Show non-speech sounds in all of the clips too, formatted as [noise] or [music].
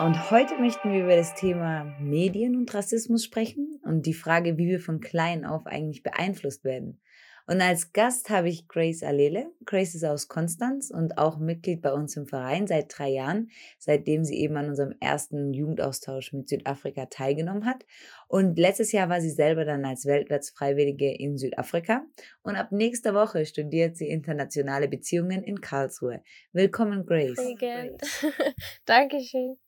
Ja, und heute möchten wir über das Thema Medien und Rassismus sprechen und die Frage, wie wir von klein auf eigentlich beeinflusst werden. Und als Gast habe ich Grace Alele. Grace ist aus Konstanz und auch Mitglied bei uns im Verein seit drei Jahren, seitdem sie eben an unserem ersten Jugendaustausch mit Südafrika teilgenommen hat. Und letztes Jahr war sie selber dann als Weltwärtsfreiwillige in Südafrika. Und ab nächster Woche studiert sie internationale Beziehungen in Karlsruhe. Willkommen, Grace. [laughs] Dankeschön.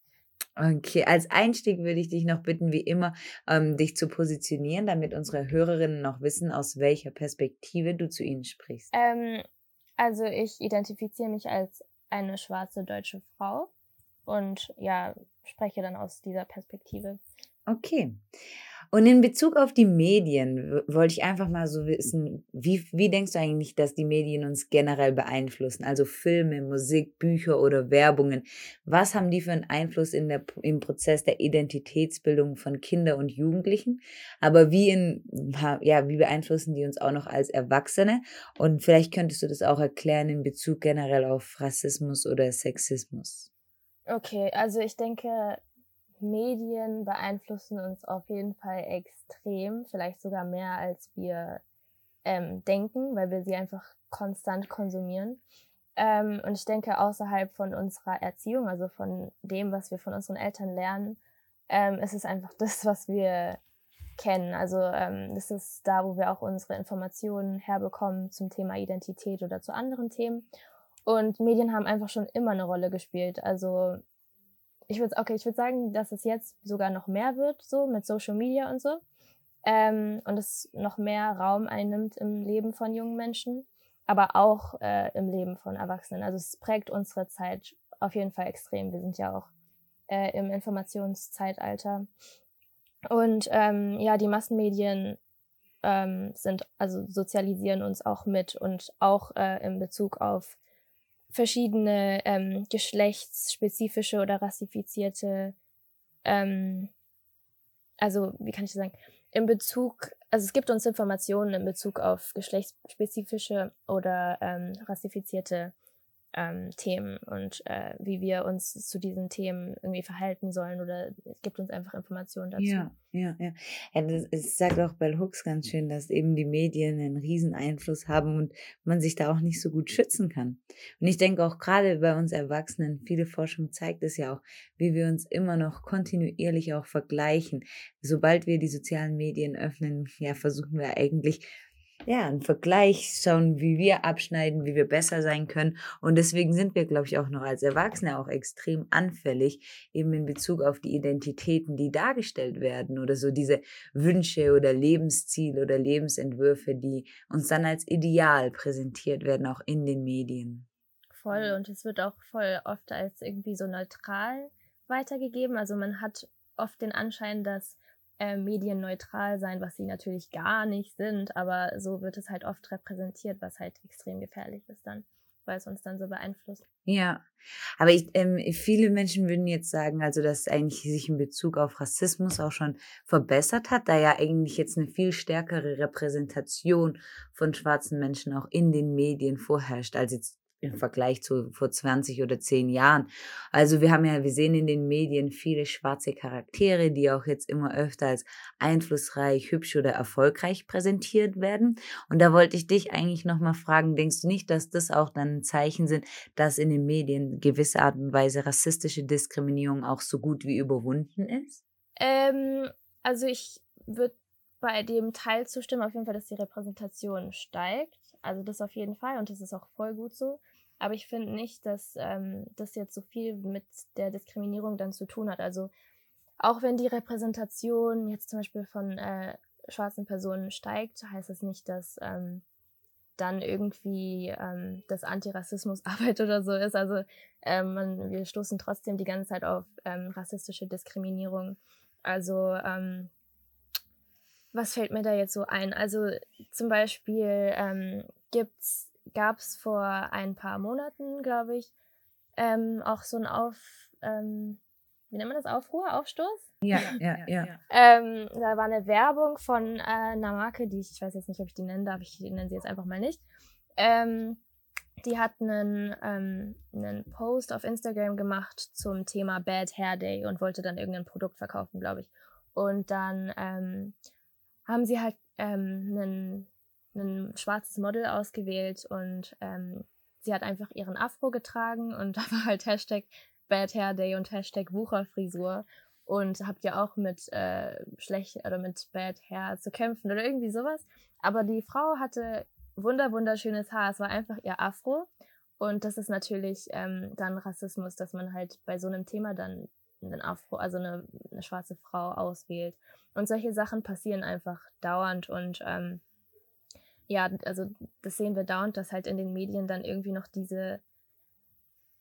Okay, als Einstieg würde ich dich noch bitten, wie immer, ähm, dich zu positionieren, damit unsere Hörerinnen noch wissen, aus welcher Perspektive du zu ihnen sprichst. Ähm, also ich identifiziere mich als eine schwarze deutsche Frau und ja, spreche dann aus dieser Perspektive. Okay. Und in Bezug auf die Medien wollte ich einfach mal so wissen, wie, wie denkst du eigentlich, dass die Medien uns generell beeinflussen? Also Filme, Musik, Bücher oder Werbungen. Was haben die für einen Einfluss in der, im Prozess der Identitätsbildung von Kindern und Jugendlichen? Aber wie, in, ja, wie beeinflussen die uns auch noch als Erwachsene? Und vielleicht könntest du das auch erklären in Bezug generell auf Rassismus oder Sexismus. Okay, also ich denke, Medien beeinflussen uns auf jeden Fall extrem, vielleicht sogar mehr als wir ähm, denken, weil wir sie einfach konstant konsumieren. Ähm, und ich denke, außerhalb von unserer Erziehung, also von dem, was wir von unseren Eltern lernen, ähm, ist es einfach [laughs] das, was wir kennen. Also ähm, das ist da, wo wir auch unsere Informationen herbekommen zum Thema Identität oder zu anderen Themen. Und Medien haben einfach schon immer eine Rolle gespielt. Also ich würde okay, ich würde sagen, dass es jetzt sogar noch mehr wird, so mit Social Media und so. Ähm, und es noch mehr Raum einnimmt im Leben von jungen Menschen, aber auch äh, im Leben von Erwachsenen. Also es prägt unsere Zeit auf jeden Fall extrem. Wir sind ja auch äh, im Informationszeitalter. Und ähm, ja, die Massenmedien ähm, sind, also sozialisieren uns auch mit und auch äh, in Bezug auf verschiedene ähm, geschlechtsspezifische oder rassifizierte, ähm, also wie kann ich das sagen, in Bezug, also es gibt uns Informationen in Bezug auf geschlechtsspezifische oder ähm, rassifizierte ähm, Themen und äh, wie wir uns zu diesen Themen irgendwie verhalten sollen oder es gibt uns einfach Informationen dazu. Ja, ja, ja. ja das, es sagt auch Bell Hooks ganz schön, dass eben die Medien einen riesen Einfluss haben und man sich da auch nicht so gut schützen kann. Und ich denke auch gerade bei uns Erwachsenen, viele Forschung zeigt es ja auch, wie wir uns immer noch kontinuierlich auch vergleichen. Sobald wir die sozialen Medien öffnen, ja, versuchen wir eigentlich ja, einen Vergleich schauen, wie wir abschneiden, wie wir besser sein können. Und deswegen sind wir, glaube ich, auch noch als Erwachsene auch extrem anfällig, eben in Bezug auf die Identitäten, die dargestellt werden oder so diese Wünsche oder Lebensziele oder Lebensentwürfe, die uns dann als Ideal präsentiert werden, auch in den Medien. Voll. Und es wird auch voll oft als irgendwie so neutral weitergegeben. Also man hat oft den Anschein, dass äh, medienneutral sein, was sie natürlich gar nicht sind, aber so wird es halt oft repräsentiert, was halt extrem gefährlich ist dann, weil es uns dann so beeinflusst. Ja, aber ich, ähm, viele Menschen würden jetzt sagen, also dass eigentlich sich in Bezug auf Rassismus auch schon verbessert hat, da ja eigentlich jetzt eine viel stärkere Repräsentation von schwarzen Menschen auch in den Medien vorherrscht, als jetzt im Vergleich zu vor 20 oder 10 Jahren. Also wir haben ja, wir sehen in den Medien viele schwarze Charaktere, die auch jetzt immer öfter als einflussreich, hübsch oder erfolgreich präsentiert werden. Und da wollte ich dich eigentlich nochmal fragen, denkst du nicht, dass das auch dann ein Zeichen sind, dass in den Medien gewisse Art und Weise rassistische Diskriminierung auch so gut wie überwunden ist? Ähm, also ich würde bei dem Teil zustimmen, auf jeden Fall, dass die Repräsentation steigt. Also das auf jeden Fall und das ist auch voll gut so. Aber ich finde nicht, dass ähm, das jetzt so viel mit der Diskriminierung dann zu tun hat. Also auch wenn die Repräsentation jetzt zum Beispiel von äh, schwarzen Personen steigt, heißt das nicht, dass ähm, dann irgendwie ähm, das Antirassismusarbeit [laughs] oder so ist. Also ähm, man, wir stoßen trotzdem die ganze Zeit auf ähm, rassistische Diskriminierung. Also ähm, was fällt mir da jetzt so ein? Also zum Beispiel ähm, gibt's gab es vor ein paar Monaten, glaube ich, ähm, auch so ein Auf, ähm, wie nennt man das, Aufruhr, Aufstoß? Ja, ja, ja. Ähm, da war eine Werbung von äh, einer Marke, die ich, ich weiß jetzt nicht, ob ich die nennen darf, ich nenne sie jetzt einfach mal nicht. Ähm, die hat einen, ähm, einen Post auf Instagram gemacht zum Thema Bad Hair Day und wollte dann irgendein Produkt verkaufen, glaube ich. Und dann ähm, haben sie halt ähm, einen, ein schwarzes Model ausgewählt und ähm, sie hat einfach ihren Afro getragen und [laughs] da war halt Hashtag Bad Hair Day und Hashtag Wucherfrisur und habt ja auch mit äh, schlecht oder mit Bad Hair zu kämpfen oder irgendwie sowas. Aber die Frau hatte wunder wunderschönes Haar. Es war einfach ihr Afro. Und das ist natürlich ähm, dann Rassismus, dass man halt bei so einem Thema dann einen Afro, also eine, eine schwarze Frau auswählt. Und solche Sachen passieren einfach dauernd und ähm, ja, also das sehen wir dauernd, dass halt in den Medien dann irgendwie noch diese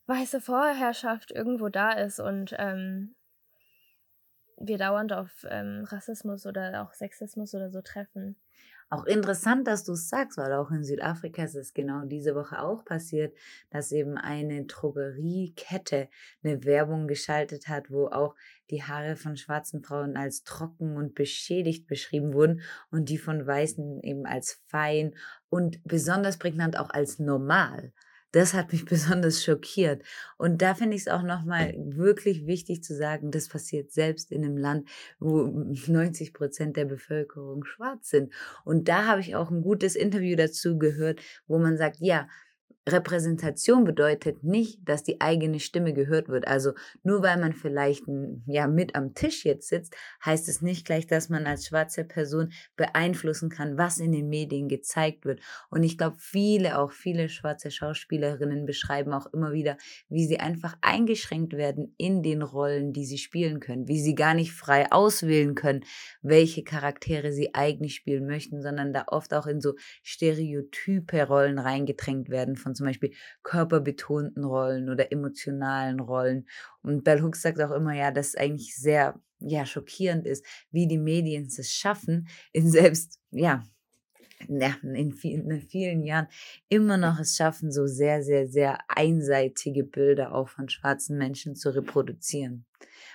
weiße Vorherrschaft irgendwo da ist und ähm, wir dauernd auf ähm, Rassismus oder auch Sexismus oder so treffen. Auch interessant, dass du es sagst, weil auch in Südafrika ist es genau diese Woche auch passiert, dass eben eine Drogeriekette eine Werbung geschaltet hat, wo auch die Haare von schwarzen Frauen als trocken und beschädigt beschrieben wurden und die von Weißen eben als fein und besonders prägnant auch als normal. Das hat mich [laughs] besonders schockiert. Und da finde ich es auch nochmal wirklich wichtig zu sagen, das passiert selbst in einem Land, wo [laughs] 90 Prozent der Bevölkerung schwarz sind. Und da habe ich auch ein gutes Interview dazu gehört, wo man sagt, ja, Repräsentation bedeutet nicht, dass die eigene Stimme gehört wird. Also nur weil man vielleicht ja mit am Tisch jetzt sitzt, heißt es nicht gleich, dass man als schwarze Person beeinflussen kann, was in den Medien gezeigt wird. Und ich glaube, viele, auch viele schwarze Schauspielerinnen beschreiben auch immer wieder, wie sie einfach eingeschränkt werden in den Rollen, die sie spielen können, wie sie gar nicht frei auswählen können, welche Charaktere sie eigentlich spielen möchten, sondern da oft auch in so stereotype Rollen reingedrängt werden von von zum Beispiel körperbetonten Rollen oder emotionalen Rollen. Und Bell Hooks sagt auch immer, ja, dass es eigentlich sehr ja, schockierend ist, wie die Medien es schaffen, in selbst, ja, in vielen, in vielen Jahren immer noch es schaffen, so sehr, sehr, sehr einseitige Bilder auch von schwarzen Menschen zu reproduzieren.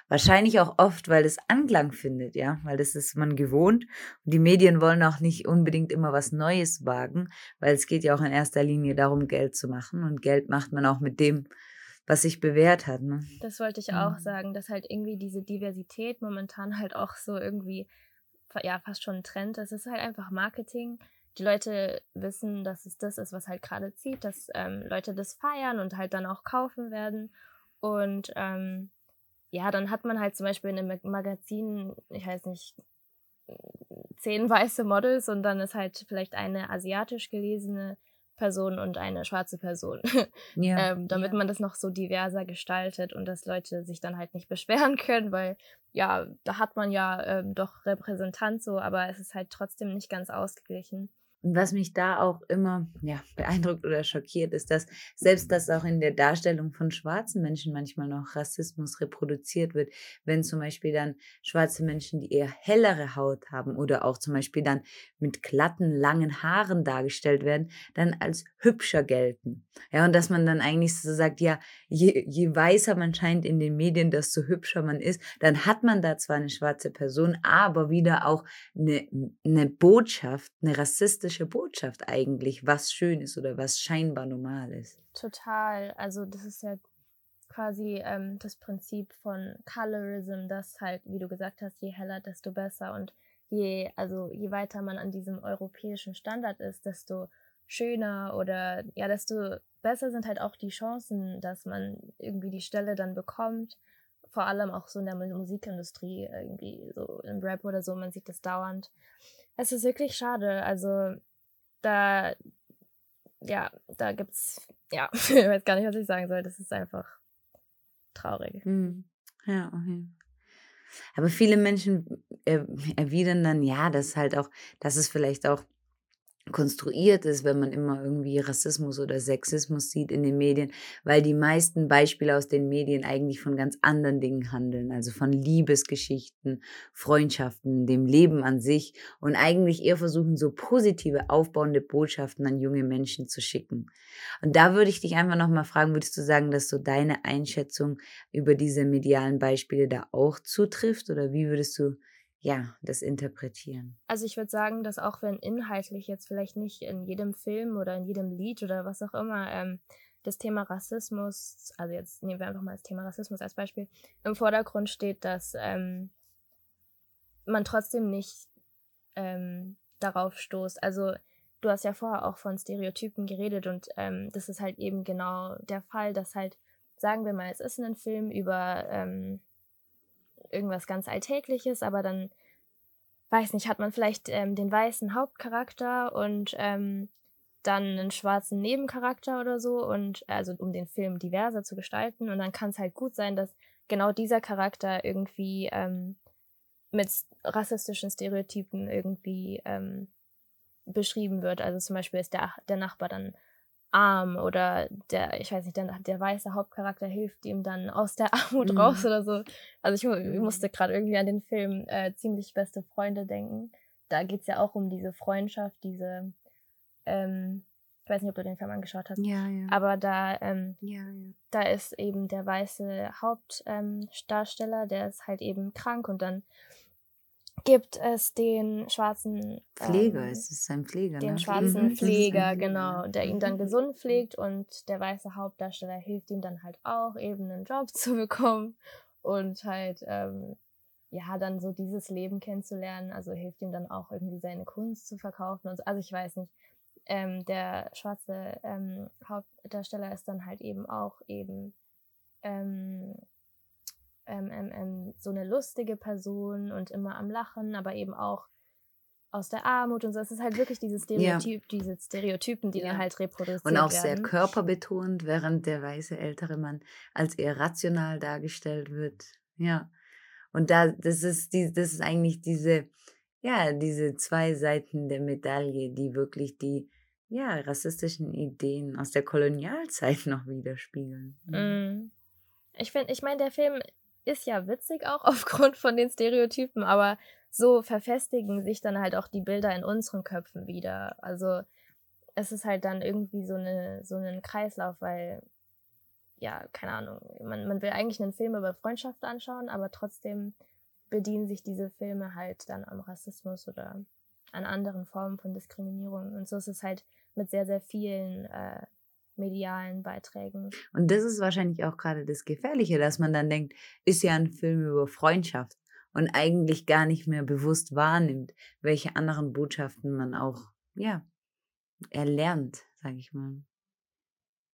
Wahrscheinlich auch oft, weil es Anklang findet, ja, weil das ist man gewohnt. Und die Medien wollen auch nicht unbedingt immer was Neues wagen, weil es geht ja auch in erster Linie darum, Geld zu machen. Und Geld macht man auch mit dem, was sich bewährt hat. Ne? Das wollte ich auch mhm. sagen, dass halt irgendwie diese Diversität momentan halt auch so irgendwie, ja, fast schon ein Trend. Es ist halt einfach Marketing. Die Leute wissen, dass es das ist, was halt gerade zieht, dass ähm, Leute das feiern und halt dann auch kaufen werden. Und ähm, ja, dann hat man halt zum Beispiel in einem Magazin, ich weiß nicht, zehn weiße Models und dann ist halt vielleicht eine asiatisch gelesene Person und eine schwarze Person. [laughs] Ja, ähm, damit ja. man das noch so diverser gestaltet und dass Leute sich dann halt nicht beschweren [laughs] können, weil ja, da hat man ja ähm, doch Repräsentant so, aber es ist halt trotzdem nicht ganz ausgeglichen. Was mich da auch immer ja, beeindruckt oder schockiert, ist, dass selbst das auch in der Darstellung von schwarzen Menschen manchmal noch Rassismus reproduziert wird, wenn zum Beispiel dann schwarze Menschen, die eher hellere Haut haben oder auch zum Beispiel dann mit glatten, langen Haaren dargestellt werden, dann als hübscher gelten. Ja, und dass man dann eigentlich so sagt, ja, je, je weißer man scheint in den Medien, desto hübscher man ist, dann hat man da zwar eine schwarze Person, aber wieder auch eine, eine Botschaft, eine rassistische politische Botschaft eigentlich, was schön ist oder was scheinbar normal ist. Total. Also das ist ja quasi ähm, das Prinzip von Colorism, dass halt, wie du gesagt hast, je heller, desto besser. Und je, also je weiter man an diesem europäischen Standard ist, desto schöner oder ja, desto besser sind halt auch die Chancen, dass man irgendwie die Stelle dann bekommt. Vor allem auch so in der Musikindustrie, irgendwie so im Rap oder so, man sieht das dauernd. Es ist wirklich schade. Also da, ja, da gibt's, ja, [laughs] ich weiß gar nicht, was ich sagen soll. Das ist einfach traurig. Mhm. Ja, okay. Aber viele Menschen erwidern dann, ja, dass halt auch, dass es vielleicht auch konstruiert ist, wenn man immer irgendwie Rassismus oder Sexismus sieht in den Medien, weil die meisten Beispiele aus den Medien eigentlich von ganz anderen Dingen handeln, also von Liebesgeschichten, Freundschaften, dem Leben an sich und eigentlich eher versuchen, so positive, aufbauende Botschaften an junge Menschen zu schicken. Und da würde ich dich einfach nochmal fragen, würdest du sagen, dass so deine Einschätzung über diese medialen Beispiele da auch zutrifft oder wie würdest du ja, das interpretieren. Also ich würde sagen, dass auch wenn inhaltlich jetzt vielleicht nicht in jedem Film oder in jedem Lied oder was auch immer ähm, das Thema Rassismus, also jetzt nehmen wir einfach mal das Thema Rassismus als Beispiel, im Vordergrund steht, dass ähm, man trotzdem nicht ähm, darauf stoßt. Also du hast ja vorher auch von Stereotypen geredet und ähm, das ist halt eben genau der Fall, dass halt, sagen wir mal, es ist ein Film über ähm, irgendwas ganz Alltägliches, aber dann, weiß nicht, hat man vielleicht ähm, den weißen Hauptcharakter und ähm, dann einen schwarzen Nebencharakter oder so und also um den Film diverser zu gestalten und dann kann es halt gut sein, dass genau dieser Charakter irgendwie ähm, mit rassistischen Stereotypen irgendwie ähm, beschrieben wird. Also zum Beispiel ist der, der Nachbar dann arm oder der, ich weiß nicht, der, der weiße Hauptcharakter hilft ihm dann aus der [laughs] Armut mhm. raus oder so. Also ich, ich mhm. musste gerade irgendwie an den Film äh, Ziemlich beste Freunde denken. Da geht es ja auch um diese Freundschaft, diese, ähm, ich weiß nicht, ob du den Film angeschaut hast, ja, ja. aber da, ähm, ja, ja. da ist eben der weiße Hauptdarsteller, ähm, der ist halt eben krank und dann gibt es den schwarzen Pfleger, ähm, es ist ein Pfleger, den ne? schwarzen mhm. Pfleger, genau, der ihn dann mhm. gesund pflegt und der weiße Hauptdarsteller hilft ihm dann halt auch eben einen Job [laughs] zu bekommen und halt ähm, ja dann so dieses Leben kennenzulernen, also hilft ihm dann auch irgendwie seine Kunst zu verkaufen und so. also ich weiß nicht. Ähm, der schwarze ähm, Hauptdarsteller ist dann halt eben auch eben ähm, ähm, ähm, so eine lustige Person und immer am Lachen, aber eben auch aus der Armut und so. Es ist halt wirklich dieses Stereotyp, ja. diese Stereotypen, die ja. dann halt reproduziert werden. Und auch werden. sehr körperbetont, während der weiße ältere Mann als eher rational dargestellt wird. Ja. Und da, das ist die, das ist eigentlich diese, ja, diese zwei Seiten der Medaille, die wirklich die, ja, rassistischen Ideen aus der Kolonialzeit [laughs] noch widerspiegeln. Mm. Ich finde, ich meine, der Film ist ja witzig auch [laughs] aufgrund von den Stereotypen, aber so verfestigen sich dann halt auch die Bilder in unseren Köpfen wieder. Also es ist halt dann irgendwie so eine so ein Kreislauf, weil ja, keine Ahnung, man, man will eigentlich einen Film über Freundschaft anschauen, aber trotzdem bedienen sich diese Filme halt dann am Rassismus oder an anderen Formen von Diskriminierung. Und so ist es halt mit sehr, sehr vielen äh, medialen Beiträgen. Und das ist wahrscheinlich auch gerade das Gefährliche, dass man dann denkt, ist ja ein Film über Freundschaft und eigentlich gar nicht mehr bewusst wahrnimmt, welche anderen Botschaften man auch, ja, erlernt, sage ich mal.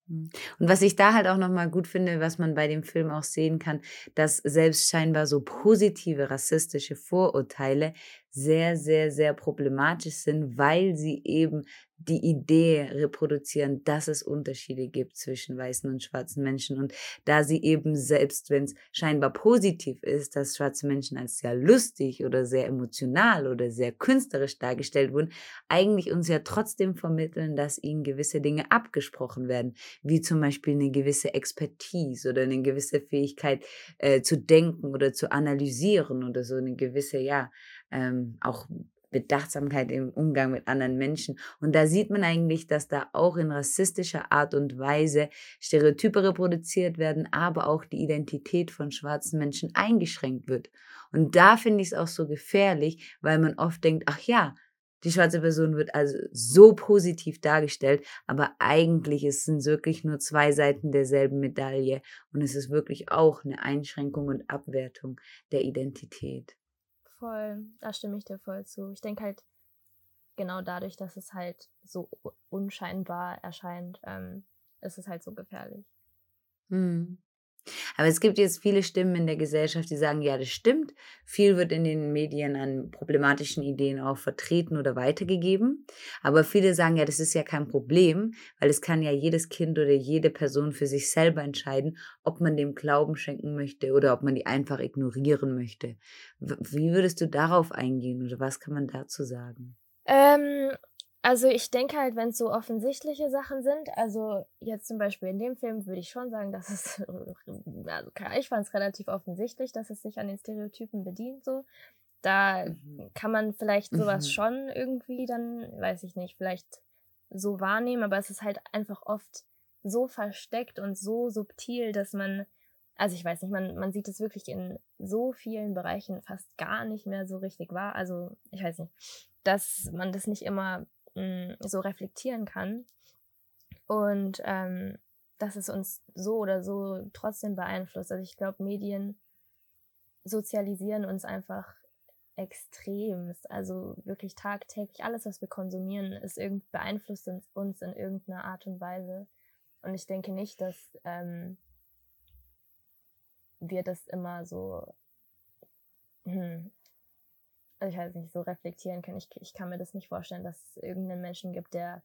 Hm. Und was ich da halt auch nochmal gut finde, was man bei dem Film auch sehen kann, dass selbst scheinbar so positive rassistische Vorurteile sehr, sehr, sehr problematisch sind, weil sie eben die Idee reproduzieren, dass es Unterschiede gibt zwischen weißen und schwarzen Menschen. Und da sie eben selbst, wenn es scheinbar positiv ist, dass schwarze Menschen als sehr lustig oder sehr emotional oder sehr künstlerisch dargestellt wurden, eigentlich uns ja trotzdem vermitteln, dass ihnen gewisse Dinge abgesprochen werden, wie zum Beispiel eine gewisse Expertise oder eine gewisse Fähigkeit äh, zu denken oder zu analysieren oder so eine gewisse, ja, ähm, auch Bedachtsamkeit im Umgang mit anderen Menschen. Und da sieht man eigentlich, dass da auch in rassistischer Art und Weise Stereotype reproduziert werden, aber auch die Identität von schwarzen Menschen eingeschränkt wird. Und da finde ich es auch so gefährlich, weil man oft denkt, ach ja, die schwarze Person wird also so positiv dargestellt, aber eigentlich es sind wirklich nur zwei Seiten derselben Medaille und es ist wirklich auch eine Einschränkung und Abwertung der Identität. Voll, da stimme ich dir voll zu. Ich denke halt, genau dadurch, dass es halt so unscheinbar erscheint, ähm, ist es halt so gefährlich. Hm. Aber es gibt jetzt viele Stimmen in der Gesellschaft, die sagen, ja, das stimmt. Viel wird in den Medien an problematischen Ideen auch vertreten oder weitergegeben. Aber viele sagen, ja, das ist ja kein Problem, weil es kann ja jedes Kind oder jede Person für sich selber entscheiden, ob man dem Glauben schenken möchte oder ob man die einfach ignorieren möchte. Wie würdest du darauf eingehen oder was kann man dazu sagen? Ähm, also ich denke halt, wenn es so offensichtliche Sachen sind, also jetzt zum Beispiel in dem Film würde ich schon sagen, dass es, [laughs] also ich fand es relativ offensichtlich, dass es sich an den Stereotypen bedient so. Da mhm. kann man vielleicht sowas mhm. schon irgendwie dann, weiß ich nicht, vielleicht so wahrnehmen, aber es ist halt einfach oft so versteckt und so subtil, dass man also ich weiß nicht, man, man sieht es wirklich in so vielen Bereichen fast gar nicht mehr so richtig wahr. Also ich weiß nicht, dass man das nicht immer mm, so reflektieren kann. Und ähm, dass es uns so oder so trotzdem beeinflusst. Also ich glaube, Medien sozialisieren uns einfach extremst. Also wirklich tagtäglich alles, was wir konsumieren, ist irgend, beeinflusst uns in irgendeiner Art und Weise. Und ich denke nicht, dass ähm, wir das immer so, hm, ich weiß nicht, so reflektieren können. Ich, ich kann mir das nicht vorstellen, dass es irgendeinen Menschen gibt, der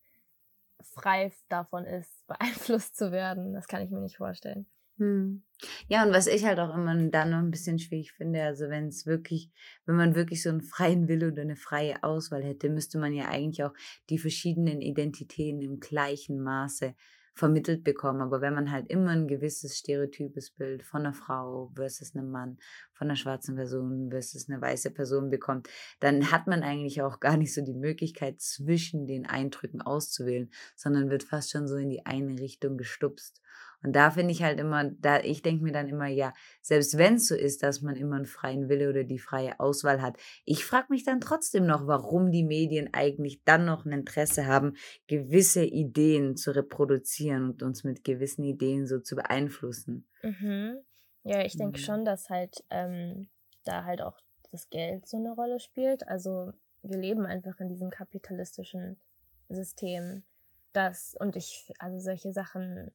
frei davon ist, [laughs] beeinflusst zu werden. Das kann ich mir nicht vorstellen. Hm. Ja, und was ich halt auch immer dann noch ein bisschen schwierig finde, also wenn es wirklich, wenn man wirklich so einen freien Wille oder eine freie Auswahl hätte, müsste man ja eigentlich auch die verschiedenen Identitäten im gleichen Maße vermittelt bekommen. Aber wenn man halt immer ein gewisses stereotypes Bild von einer Frau versus einem Mann, von einer schwarzen Person versus eine weiße Person bekommt, dann hat man eigentlich auch gar nicht so die Möglichkeit, zwischen den Eindrücken auszuwählen, sondern wird fast schon so in die eine Richtung gestupst. Und da finde ich halt immer, da ich denke mir dann immer, ja, selbst wenn es so ist, dass man immer einen freien Wille oder die freie Auswahl hat, ich frage mich dann trotzdem noch, warum die Medien eigentlich dann noch ein Interesse haben, gewisse Ideen zu reproduzieren und uns mit gewissen Ideen so zu beeinflussen. Mhm. Ja, ich denke mhm. schon, dass halt ähm, da halt auch das Geld so eine Rolle spielt. Also wir leben einfach in diesem kapitalistischen System. Das und ich, also solche Sachen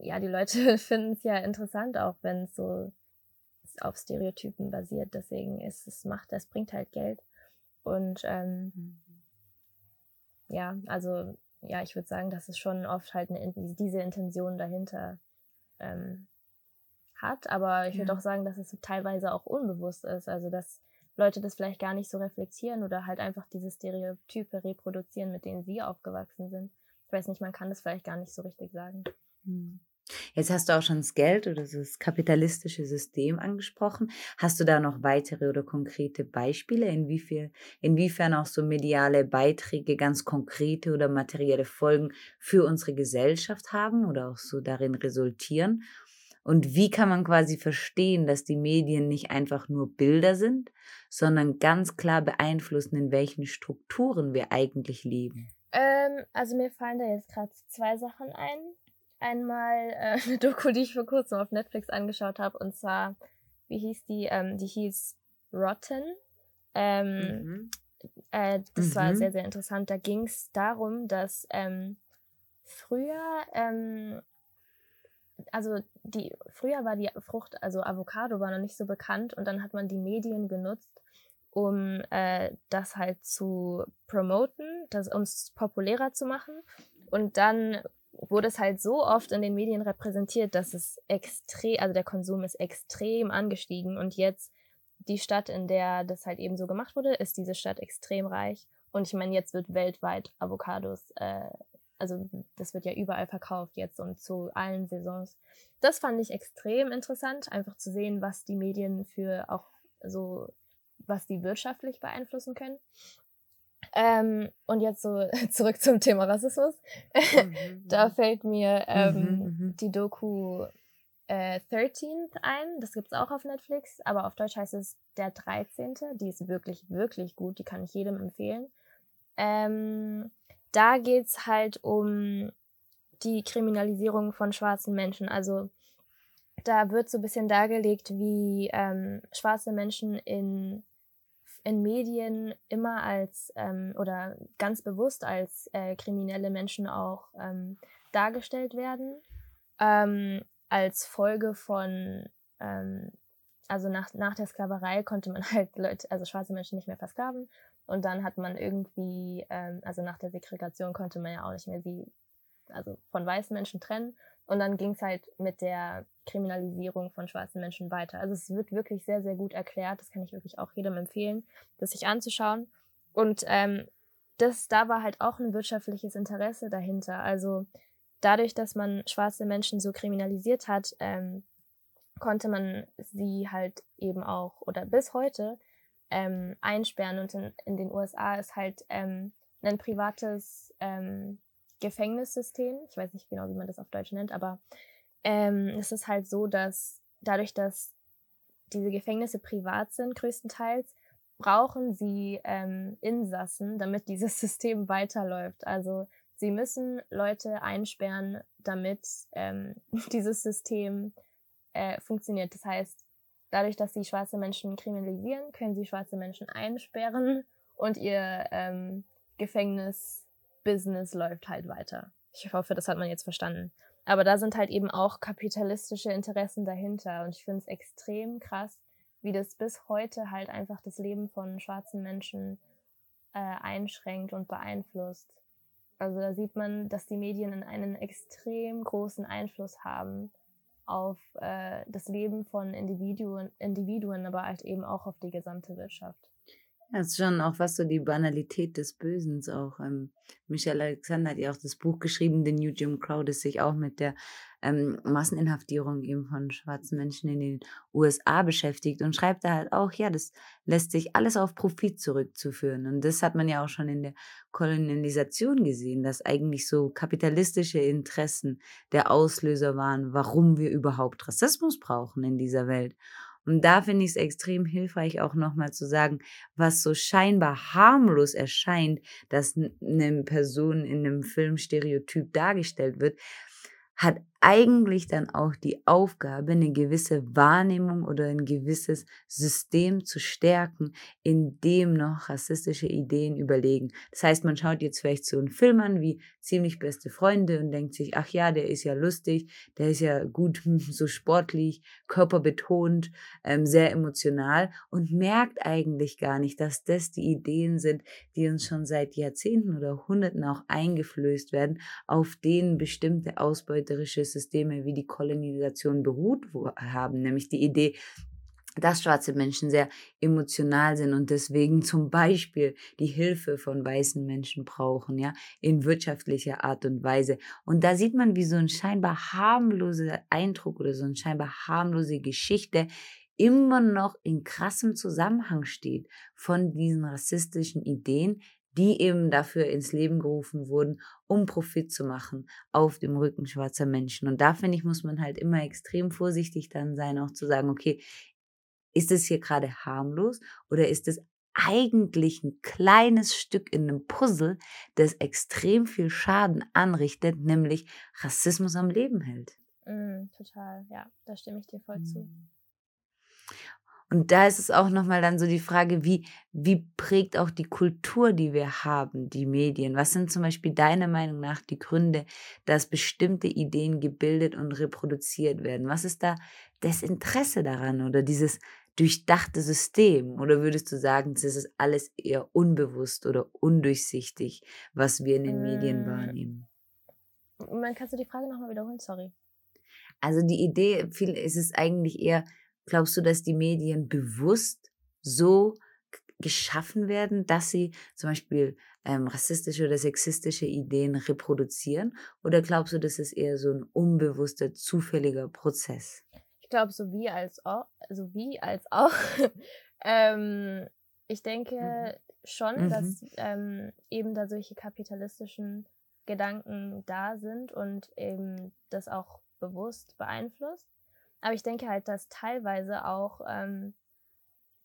ja, die Leute [laughs] finden es ja interessant, auch wenn es so auf Stereotypen basiert. Deswegen ist es macht, das bringt halt Geld. Und ähm, mhm. ja, also ja, ich würde sagen, dass es schon oft halt eine, diese Intention dahinter ähm, hat. Aber ich würde ja. auch sagen, dass es teilweise auch unbewusst ist. Also dass Leute das vielleicht gar nicht so reflektieren oder halt einfach diese Stereotype reproduzieren, mit denen sie aufgewachsen sind. Ich weiß nicht, man kann das vielleicht gar nicht so richtig sagen. Hm. Jetzt hast du auch schon das Geld oder das kapitalistische System angesprochen. Hast du da noch weitere oder konkrete Beispiele, inwiefern, inwiefern auch so mediale Beiträge ganz konkrete oder materielle Folgen für unsere Gesellschaft haben oder auch so darin resultieren? Und wie kann man quasi verstehen, dass die Medien nicht einfach nur Bilder sind, sondern ganz klar beeinflussen, in welchen Strukturen wir eigentlich leben? Ähm, also mir fallen da jetzt gerade zwei Sachen ein einmal äh, [laughs] eine Doku, die ich vor kurzem auf Netflix angeschaut habe, und zwar, wie hieß die? Ähm, die hieß Rotten. Ähm, mhm. äh, das mhm. war sehr, sehr interessant. Da ging es darum, dass ähm, früher, ähm, also die, früher war die Frucht, also Avocado war noch nicht so bekannt und dann hat man die Medien genutzt, um äh, das halt zu promoten, das uns populärer zu machen. Und dann wurde es halt so oft in den Medien repräsentiert, dass es extrem, also der Konsum ist extrem angestiegen und jetzt die Stadt, in der das halt eben so gemacht wurde, ist diese Stadt extrem reich. Und ich meine, jetzt wird weltweit Avocados, äh, also das wird ja überall verkauft jetzt und zu allen Saisons. Das fand ich extrem interessant, einfach zu sehen, was die Medien für auch so, was die wirtschaftlich beeinflussen können. Ähm, und jetzt so [laughs] zurück zum Thema Rassismus. Mhm, [laughs] da mhm. fällt mir ähm, mhm, mhm, die Doku äh, 13th ein. Das gibt's auch auf Netflix, aber auf Deutsch heißt es Der 13. Die ist wirklich, wirklich gut. Die kann ich jedem empfehlen. Ähm, da geht's halt um die Kriminalisierung von schwarzen Menschen. Also da wird so ein bisschen dargelegt, wie ähm, schwarze Menschen in in Medien immer als ähm, oder ganz bewusst als äh, kriminelle Menschen auch ähm, dargestellt werden, ähm, als Folge von, ähm, also nach, nach der Sklaverei konnte man [laughs] halt Leute, also schwarze Menschen nicht mehr versklaven. Und dann hat man irgendwie, ähm, also nach der Segregation konnte man ja auch nicht mehr sie, also von weißen Menschen trennen und dann ging es halt mit der Kriminalisierung von schwarzen Menschen weiter. Also es wird wirklich sehr, sehr gut erklärt. Das kann ich wirklich auch jedem empfehlen, das sich anzuschauen. Und ähm, das, da war halt auch ein wirtschaftliches Interesse dahinter. Also dadurch, dass man schwarze Menschen so kriminalisiert hat, ähm, konnte man sie halt eben auch oder bis heute ähm, einsperren. Und in, in den USA ist halt ähm, ein privates ähm, Gefängnissystem. Ich weiß nicht genau, wie man das auf Deutsch nennt, aber ähm, es ist halt so, dass dadurch, dass diese Gefängnisse privat sind, größtenteils, brauchen sie ähm, Insassen, damit [laughs] dieses System weiterläuft. Also sie müssen Leute einsperren, damit ähm, [laughs] dieses System äh, funktioniert. Das heißt, dadurch, dass sie schwarze Menschen kriminalisieren, können sie schwarze Menschen einsperren und ihr ähm, Gefängnisbusiness läuft halt weiter. Ich hoffe, das hat man jetzt verstanden. Aber da sind halt eben auch kapitalistische Interessen dahinter. Und ich finde es extrem krass, wie das bis heute halt einfach das Leben von schwarzen Menschen äh, einschränkt und beeinflusst. Also da sieht man, dass die Medien einen extrem großen Einfluss haben auf äh, das Leben von Individuen, Individuen, aber halt eben auch auf die gesamte Wirtschaft. Ja, ist schon auch was so die Banalität des Bösen auch. Ähm, Michelle Alexander hat ja auch das Buch geschrieben, The New Jim Crow, das sich auch mit der ähm, Masseninhaftierung eben von schwarzen Menschen in den USA beschäftigt und schreibt da halt auch, ja, das lässt sich alles auf Profit zurückzuführen. Und das hat man ja auch schon in der Kolonialisation gesehen, dass eigentlich so kapitalistische Interessen der Auslöser waren, warum wir überhaupt Rassismus brauchen in dieser Welt. Und da finde ich es extrem hilfreich, auch nochmal zu sagen, was so scheinbar harmlos erscheint, dass eine Person in einem Film stereotyp dargestellt wird, hat eigentlich dann auch die Aufgabe, eine gewisse Wahrnehmung oder ein gewisses System zu stärken, in dem noch rassistische Ideen überlegen. Das heißt, man schaut jetzt vielleicht so einen Film an wie ziemlich beste Freunde und denkt sich, ach ja, der ist ja lustig, der ist ja gut, so sportlich, körperbetont, ähm, sehr emotional und merkt eigentlich gar nicht, dass das die Ideen sind, die uns schon seit Jahrzehnten oder Hunderten auch eingeflößt werden, auf denen bestimmte ausbeuterische Systeme wie die Kolonisation beruht haben, nämlich die Idee, dass schwarze Menschen sehr emotional sind und deswegen zum Beispiel die Hilfe von weißen Menschen brauchen, ja, in wirtschaftlicher Art und Weise. Und da sieht man, wie so ein scheinbar harmloser Eindruck oder so eine scheinbar harmlose Geschichte immer noch in krassem Zusammenhang steht von diesen rassistischen Ideen, die eben dafür ins Leben gerufen wurden, um Profit zu machen auf dem Rücken schwarzer Menschen. Und da finde ich, muss man halt immer extrem vorsichtig dann sein, auch zu sagen, okay, ist es hier gerade harmlos oder ist es eigentlich ein kleines Stück in einem Puzzle, das extrem viel Schaden anrichtet, nämlich Rassismus am Leben hält. Mm, total, ja, da stimme ich dir voll mm. zu. Und da ist es auch nochmal dann so die Frage, wie, wie prägt auch die Kultur, die wir haben, die Medien? Was sind zum Beispiel deiner Meinung nach die Gründe, dass bestimmte Ideen gebildet und reproduziert werden? Was ist da das Interesse daran oder dieses durchdachte System? Oder würdest du sagen, das ist alles eher unbewusst oder undurchsichtig, was wir in den Medien mm. wahrnehmen? Man kannst du die Frage nochmal wiederholen? Sorry. Also die Idee, viel ist es eigentlich eher, Glaubst du, dass die Medien bewusst so geschaffen werden, dass sie zum Beispiel ähm, rassistische oder sexistische Ideen reproduzieren? Oder glaubst du, das ist eher so ein unbewusster, zufälliger Prozess? Ich glaube, sowie als auch. Sowie als auch. ähm, ich denke mhm. schon, mhm. dass ähm, eben da solche kapitalistischen Gedanken da sind und eben das auch bewusst beeinflusst. Aber ich denke halt, dass teilweise auch ähm,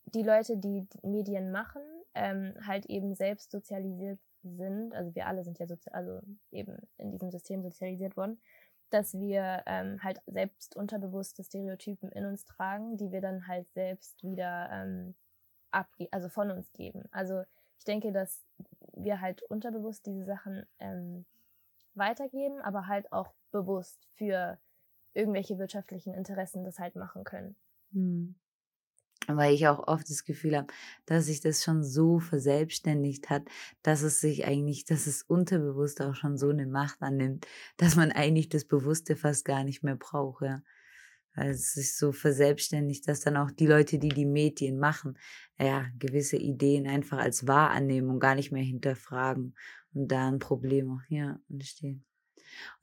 die Leute, die Medien machen, ähm, halt eben selbst sozialisiert sind. Also wir alle sind ja also eben in diesem System sozialisiert worden, dass wir ähm, halt selbst unterbewusste Stereotypen in uns tragen, die wir dann halt selbst wieder ähm, ab, also von uns geben. Also ich denke, dass wir halt unterbewusst diese Sachen ähm, weitergeben, aber halt auch bewusst für irgendwelche wirtschaftlichen Interessen das halt machen können. Hm. Weil ich auch oft das Gefühl habe, dass sich das schon so verselbstständigt hat, dass es sich eigentlich, dass es unterbewusst auch schon so eine Macht annimmt, dass man eigentlich das Bewusste fast gar nicht mehr braucht. Ja. Weil es sich so verselbstständigt, dass dann auch die Leute, die die Medien machen, ja, gewisse Ideen einfach als wahr annehmen und gar nicht mehr hinterfragen und da ein Problem auch, ja, entstehen.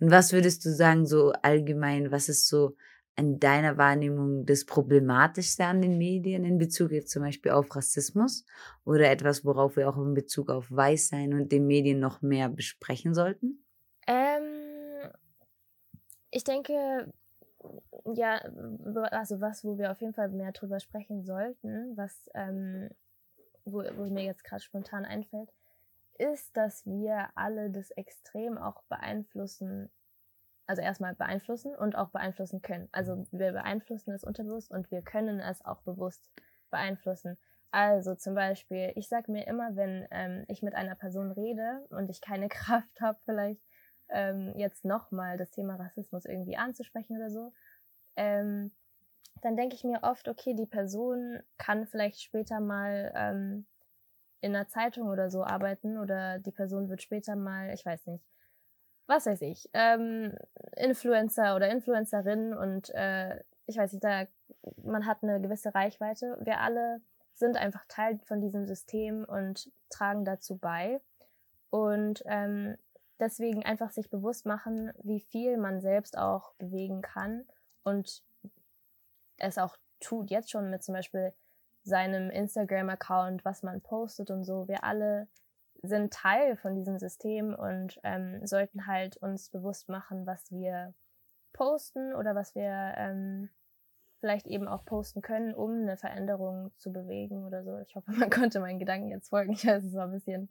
Und was würdest du sagen, so allgemein, was ist so in deiner Wahrnehmung das Problematischste an den Medien in Bezug jetzt zum Beispiel auf Rassismus oder etwas, worauf wir auch in Bezug auf Weißsein und den Medien noch mehr besprechen sollten? Ähm, ich denke, ja, also was, wo wir auf jeden Fall mehr drüber sprechen sollten, was, ähm, wo, wo mir jetzt gerade spontan einfällt, ist, dass wir alle das extrem auch beeinflussen, also erstmal beeinflussen und auch beeinflussen können. Also wir beeinflussen es unterbewusst und wir können es auch bewusst beeinflussen. Also zum Beispiel, ich sage mir immer, wenn ähm, ich mit einer Person rede und ich keine [laughs] Kraft habe, vielleicht ähm, jetzt nochmal das Thema Rassismus irgendwie anzusprechen oder so, ähm, dann denke ich mir oft, okay, die Person kann vielleicht später mal ähm, in einer Zeitung oder so arbeiten oder die Person wird später mal, ich weiß nicht, was weiß ich, ähm, Influencer oder Influencerin und äh, ich weiß nicht, da man hat eine gewisse Reichweite. Wir alle sind einfach Teil von diesem System und tragen dazu bei. Und ähm, deswegen einfach sich bewusst machen, wie viel man selbst auch bewegen kann und es auch tut, jetzt schon mit zum Beispiel seinem Instagram-Account, was man postet und so. Wir alle sind Teil von diesem System und ähm, sollten halt uns bewusst machen, was wir posten oder was wir ähm, vielleicht eben auch posten können, um eine Veränderung zu bewegen oder so. Ich hoffe, [laughs] man konnte meinen Gedanken jetzt folgen. Ich weiß, es war ein bisschen.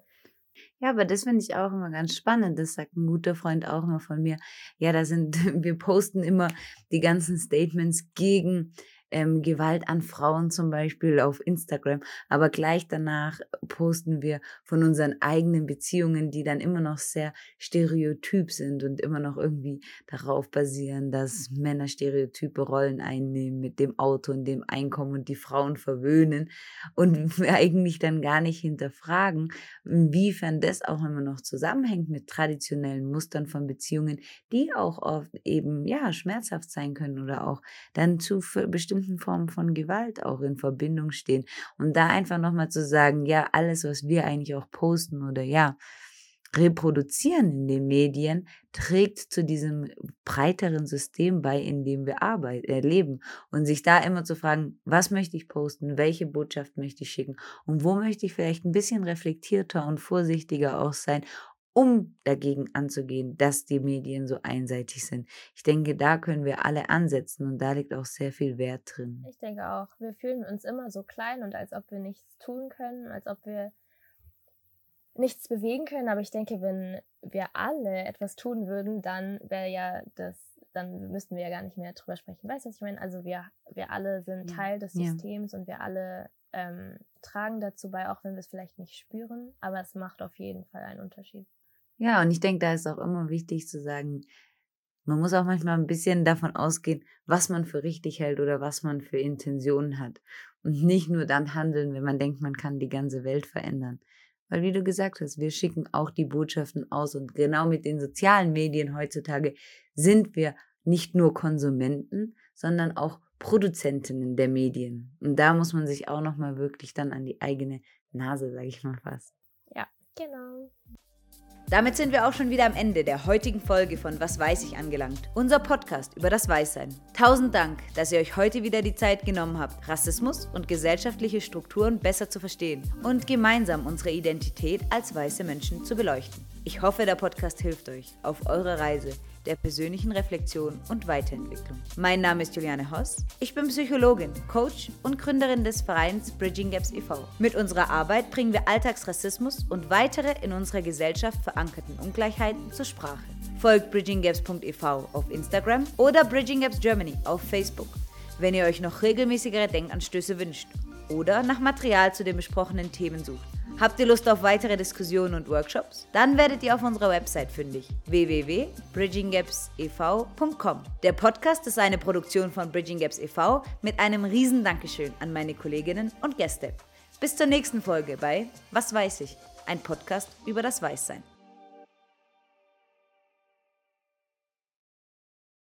Ja, aber das finde ich auch immer ganz spannend. Das sagt ein guter Freund auch immer von mir. Ja, da sind, [laughs] wir posten immer die ganzen Statements gegen ähm, Gewalt an Frauen zum Beispiel auf Instagram, aber gleich danach posten wir von unseren eigenen Beziehungen, die dann immer noch sehr stereotyp sind und immer noch irgendwie darauf basieren, dass Männer stereotype Rollen einnehmen mit dem Auto und dem Einkommen und die Frauen verwöhnen und [laughs] eigentlich dann gar nicht hinterfragen, inwiefern das auch immer noch zusammenhängt mit traditionellen Mustern von Beziehungen, die auch oft eben ja schmerzhaft sein können oder auch dann zu bestimmten bestimmten Formen von Gewalt auch in Verbindung stehen. Und da einfach nochmal zu sagen, ja, alles, was wir eigentlich auch posten oder ja, reproduzieren in den Medien, trägt zu diesem breiteren System bei, in dem wir arbeiten, äh, leben. Und sich da immer zu fragen, was möchte ich posten, welche Botschaft möchte ich schicken und wo möchte ich vielleicht ein bisschen reflektierter und vorsichtiger auch sein, um dagegen anzugehen, dass die Medien so einseitig sind. Ich denke, da können wir alle ansetzen und da liegt auch sehr viel Wert drin. Ich denke auch, wir fühlen uns immer so klein und als ob wir nichts tun können, als ob wir nichts bewegen können. Aber ich denke, wenn wir alle etwas tun würden, dann wäre ja das, dann müssten wir ja gar nicht mehr drüber sprechen. Weißt du, was ich meine? Also wir, wir alle sind ja. Teil des Systems ja. und wir alle ähm, tragen dazu bei, auch wenn wir es vielleicht nicht spüren. Aber es macht auf jeden Fall einen Unterschied. Ja, und ich denke, da ist auch immer wichtig zu sagen, man muss auch manchmal ein bisschen davon ausgehen, was man für richtig hält oder was man für Intentionen hat. Und nicht nur dann handeln, wenn man denkt, man kann die ganze Welt verändern. Weil, wie du gesagt hast, wir schicken auch die Botschaften aus und genau mit den sozialen Medien heutzutage sind wir nicht nur Konsumenten, sondern auch Produzentinnen der Medien. Und da muss man sich auch nochmal wirklich dann an die eigene Nase, sage ich mal fast. Damit sind wir auch schon wieder am Ende der heutigen Folge von Was weiß ich angelangt. Unser Podcast über das Weißsein. Tausend Dank, dass ihr euch heute wieder die Zeit genommen habt, Rassismus und gesellschaftliche Strukturen besser zu verstehen und gemeinsam unsere Identität als weiße Menschen zu beleuchten. Ich hoffe, der Podcast hilft euch auf eurer Reise der persönlichen Reflexion und Weiterentwicklung. Mein Name ist Juliane Hoss. Ich bin Psychologin, Coach und Gründerin des Vereins Bridging Gaps e.V. Mit unserer Arbeit bringen wir Alltagsrassismus und weitere in unserer Gesellschaft verankerten Ungleichheiten zur Sprache. Folgt bridginggaps.ev auf Instagram oder Bridging Gaps Germany auf Facebook, wenn ihr euch noch regelmäßigere Denkanstöße wünscht oder nach Material zu den besprochenen Themen sucht. Habt ihr Lust auf weitere Diskussionen und Workshops? Dann werdet ihr auf unserer Website fündig www.bridginggapsev.com. Der Podcast ist eine Produktion von Bridging Gaps e.V. mit einem riesen Dankeschön an meine Kolleginnen und Gäste. Bis zur nächsten Folge bei Was weiß ich? Ein Podcast über das Weißsein.